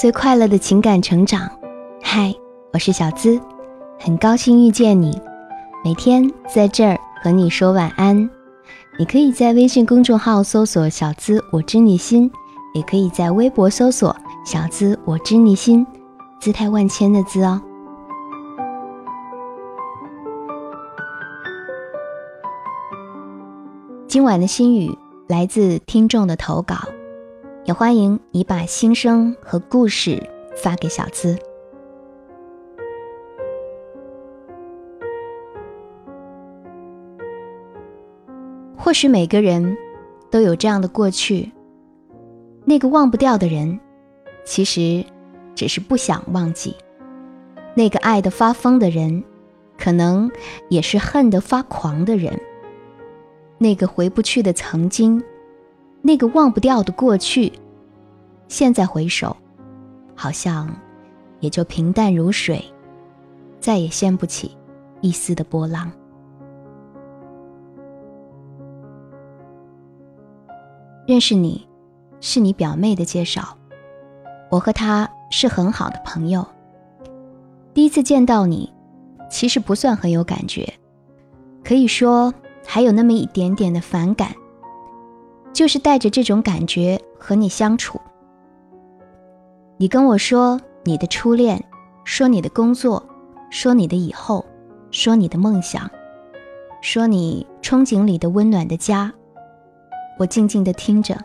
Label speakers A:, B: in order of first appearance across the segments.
A: 最快乐的情感成长。嗨，我是小资，很高兴遇见你。每天在这儿和你说晚安。你可以在微信公众号搜索“小资我知你心”，也可以在微博搜索“小资我知你心”，姿态万千的“资”哦。今晚的心语来自听众的投稿，也欢迎你把心声和故事发给小资。或许每个人都有这样的过去，那个忘不掉的人，其实只是不想忘记；那个爱得发疯的人，可能也是恨得发狂的人。那个回不去的曾经，那个忘不掉的过去，现在回首，好像也就平淡如水，再也掀不起一丝的波浪。认识你，是你表妹的介绍，我和她是很好的朋友。第一次见到你，其实不算很有感觉，可以说。还有那么一点点的反感，就是带着这种感觉和你相处。你跟我说你的初恋，说你的工作，说你的以后，说你的梦想，说你憧憬里的温暖的家。我静静的听着，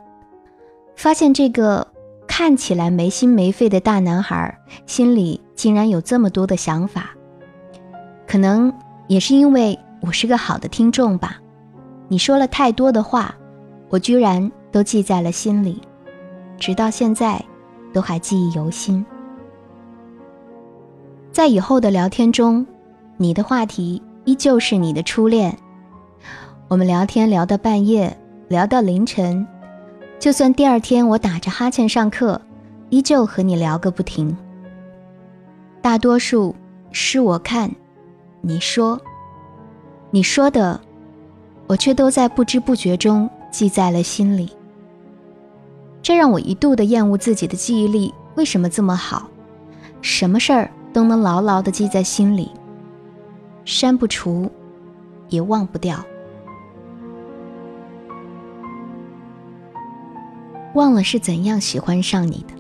A: 发现这个看起来没心没肺的大男孩心里竟然有这么多的想法。可能也是因为。我是个好的听众吧，你说了太多的话，我居然都记在了心里，直到现在都还记忆犹新。在以后的聊天中，你的话题依旧是你的初恋。我们聊天聊到半夜，聊到凌晨，就算第二天我打着哈欠上课，依旧和你聊个不停。大多数是我看，你说。你说的，我却都在不知不觉中记在了心里。这让我一度的厌恶自己的记忆力为什么这么好，什么事儿都能牢牢的记在心里，删不除，也忘不掉。忘了是怎样喜欢上你的，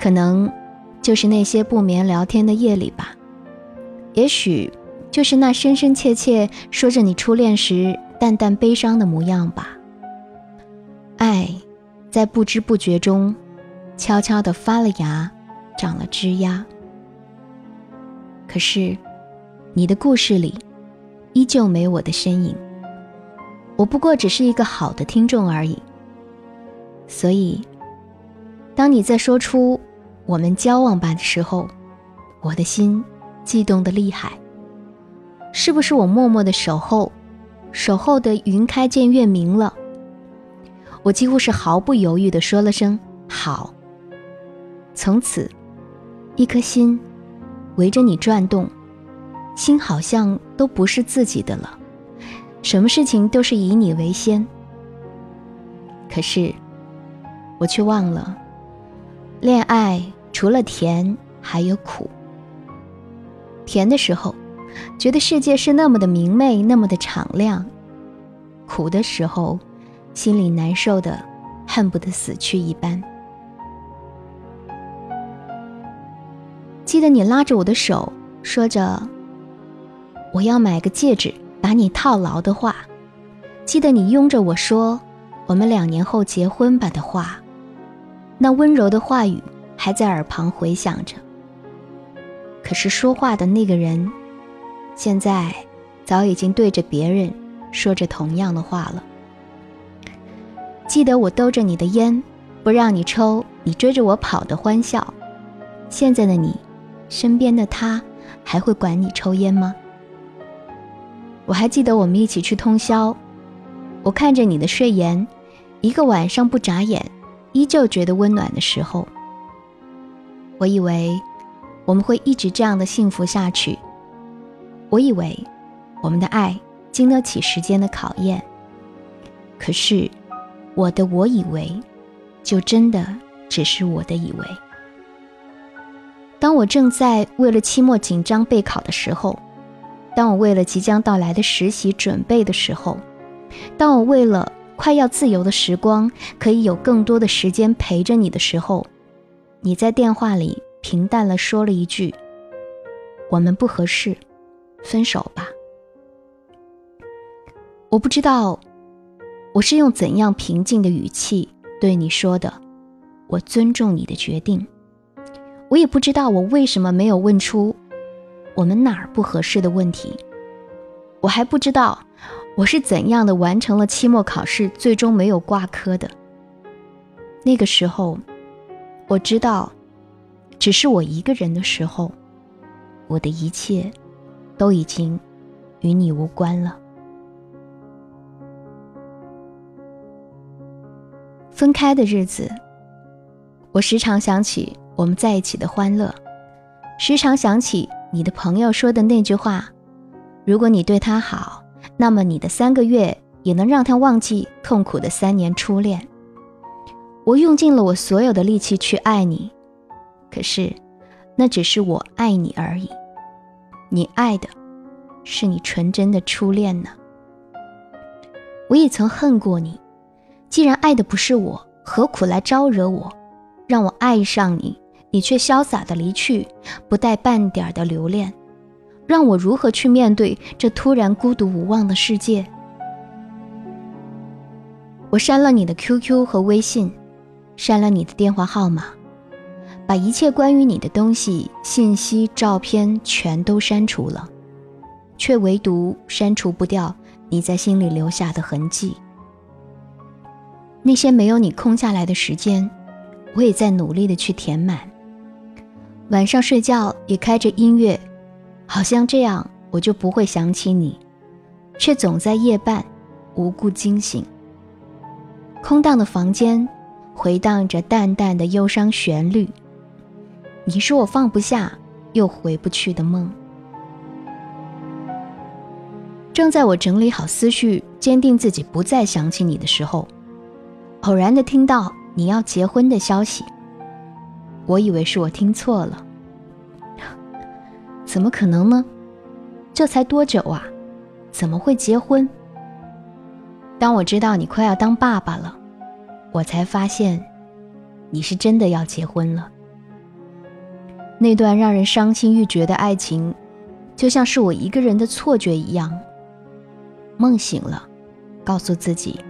A: 可能就是那些不眠聊天的夜里吧，也许。就是那深深切切说着你初恋时淡淡悲伤的模样吧。爱，在不知不觉中，悄悄地发了芽，长了枝桠。可是，你的故事里，依旧没我的身影。我不过只是一个好的听众而已。所以，当你在说出“我们交往吧”的时候，我的心悸动的厉害。是不是我默默的守候，守候的云开见月明了？我几乎是毫不犹豫的说了声好。从此，一颗心围着你转动，心好像都不是自己的了，什么事情都是以你为先。可是，我却忘了，恋爱除了甜还有苦。甜的时候。觉得世界是那么的明媚，那么的敞亮；苦的时候，心里难受的恨不得死去一般。记得你拉着我的手，说着“我要买个戒指把你套牢”的话；记得你拥着我说“我们两年后结婚吧”的话，那温柔的话语还在耳旁回响着。可是说话的那个人。现在，早已经对着别人说着同样的话了。记得我兜着你的烟，不让你抽，你追着我跑的欢笑。现在的你，身边的他，还会管你抽烟吗？我还记得我们一起去通宵，我看着你的睡颜，一个晚上不眨眼，依旧觉得温暖的时候。我以为，我们会一直这样的幸福下去。我以为我们的爱经得起时间的考验，可是我的我以为，就真的只是我的以为。当我正在为了期末紧张备考的时候，当我为了即将到来的实习准备的时候，当我为了快要自由的时光可以有更多的时间陪着你的时候，你在电话里平淡了说了一句：“我们不合适，分手吧。”我不知道我是用怎样平静的语气对你说的，我尊重你的决定。我也不知道我为什么没有问出我们哪儿不合适的问题，我还不知道我是怎样的完成了期末考试，最终没有挂科的。那个时候，我知道，只是我一个人的时候，我的一切都已经与你无关了。分开的日子，我时常想起。我们在一起的欢乐，时常想起你的朋友说的那句话：“如果你对他好，那么你的三个月也能让他忘记痛苦的三年初恋。”我用尽了我所有的力气去爱你，可是那只是我爱你而已。你爱的是你纯真的初恋呢。我也曾恨过你，既然爱的不是我，何苦来招惹我，让我爱上你？你却潇洒的离去，不带半点的留恋，让我如何去面对这突然孤独无望的世界？我删了你的 QQ 和微信，删了你的电话号码，把一切关于你的东西、信息、照片全都删除了，却唯独删除不掉你在心里留下的痕迹。那些没有你空下来的时间，我也在努力的去填满。晚上睡觉也开着音乐，好像这样我就不会想起你，却总在夜半无故惊醒。空荡的房间回荡着淡淡的忧伤旋律，你是我放不下又回不去的梦。正在我整理好思绪，坚定自己不再想起你的时候，偶然的听到你要结婚的消息。我以为是我听错了，怎么可能呢？这才多久啊？怎么会结婚？当我知道你快要当爸爸了，我才发现你是真的要结婚了。那段让人伤心欲绝的爱情，就像是我一个人的错觉一样。梦醒了，告诉自己，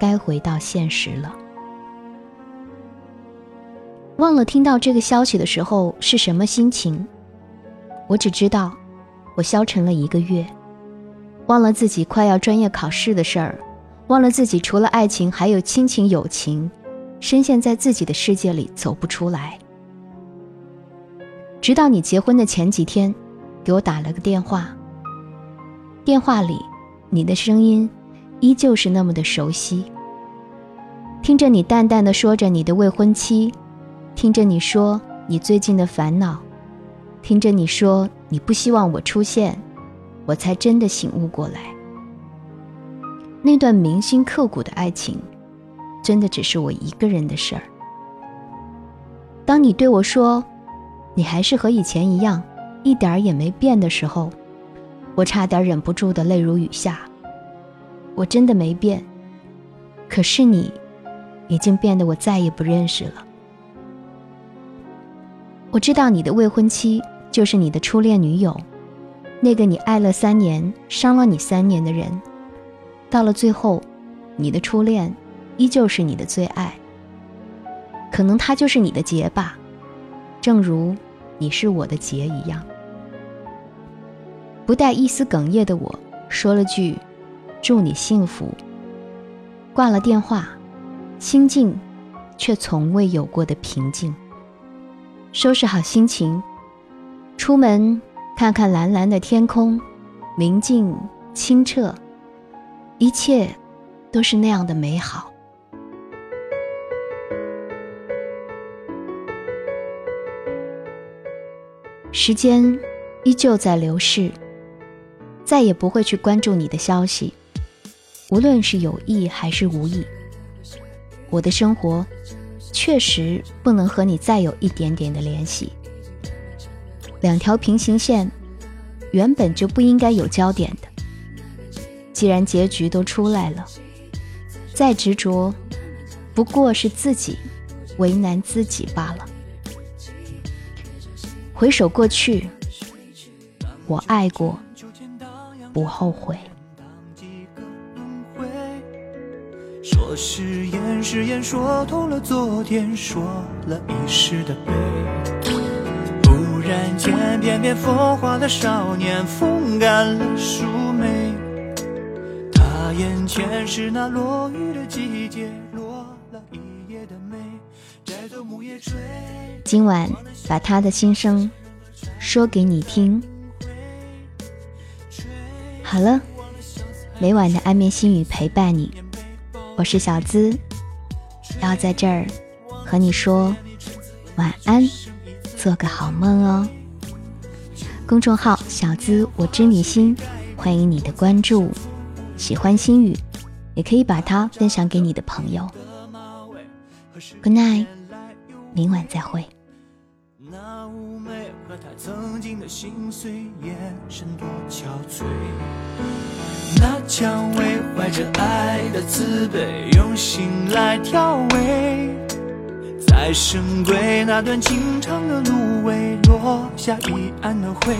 A: 该回到现实了。忘了听到这个消息的时候是什么心情，我只知道，我消沉了一个月，忘了自己快要专业考试的事儿，忘了自己除了爱情还有亲情友情，深陷在自己的世界里走不出来。直到你结婚的前几天，给我打了个电话，电话里你的声音依旧是那么的熟悉，听着你淡淡的说着你的未婚妻。听着你说你最近的烦恼，听着你说你不希望我出现，我才真的醒悟过来。那段铭心刻骨的爱情，真的只是我一个人的事儿。当你对我说，你还是和以前一样，一点儿也没变的时候，我差点忍不住的泪如雨下。我真的没变，可是你，已经变得我再也不认识了。我知道你的未婚妻就是你的初恋女友，那个你爱了三年、伤了你三年的人，到了最后，你的初恋依旧是你的最爱。可能他就是你的劫吧，正如你是我的劫一样。不带一丝哽咽的我说了句：“祝你幸福。”挂了电话，心境却从未有过的平静。收拾好心情，出门看看蓝蓝的天空，明净清澈，一切都是那样的美好。时间依旧在流逝，再也不会去关注你的消息，无论是有意还是无意。我的生活。确实不能和你再有一点点的联系，两条平行线原本就不应该有交点的。既然结局都出来了，再执着，不过是自己为难自己罢了。回首过去，我爱过，不后悔。
B: 誓言，誓言说痛了昨天，说了一世的悲。忽然间，翩翩风化的少年，风干了树眉。他眼前是那落雨的季节，落了一夜的梅。摘走木叶吹。
A: 今晚把他的心声说给你听。好了，每晚的安眠心语陪伴你。我是小资，要在这儿和你说晚安，做个好梦哦。公众号小资我知你心，欢迎你的关注。喜欢心语，也可以把它分享给你的朋友。Good night，明晚再会。
B: 那妩媚和她曾经的心碎，眼神多憔悴。那蔷薇怀着爱的慈悲，用心来调味。在深闺那段情长的芦苇，落下一岸的灰。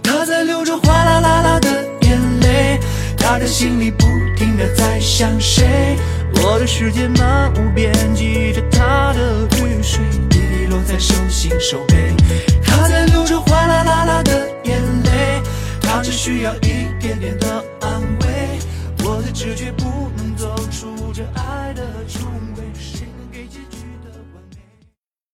B: 她在流着哗啦啦啦的眼泪，她的心里不停的在想谁。我的世界漫无边际着她的雨水，在手心手背，他在流着哗啦啦啦的眼泪，他只需要一点点的安慰。我的直觉不能走出这爱的触。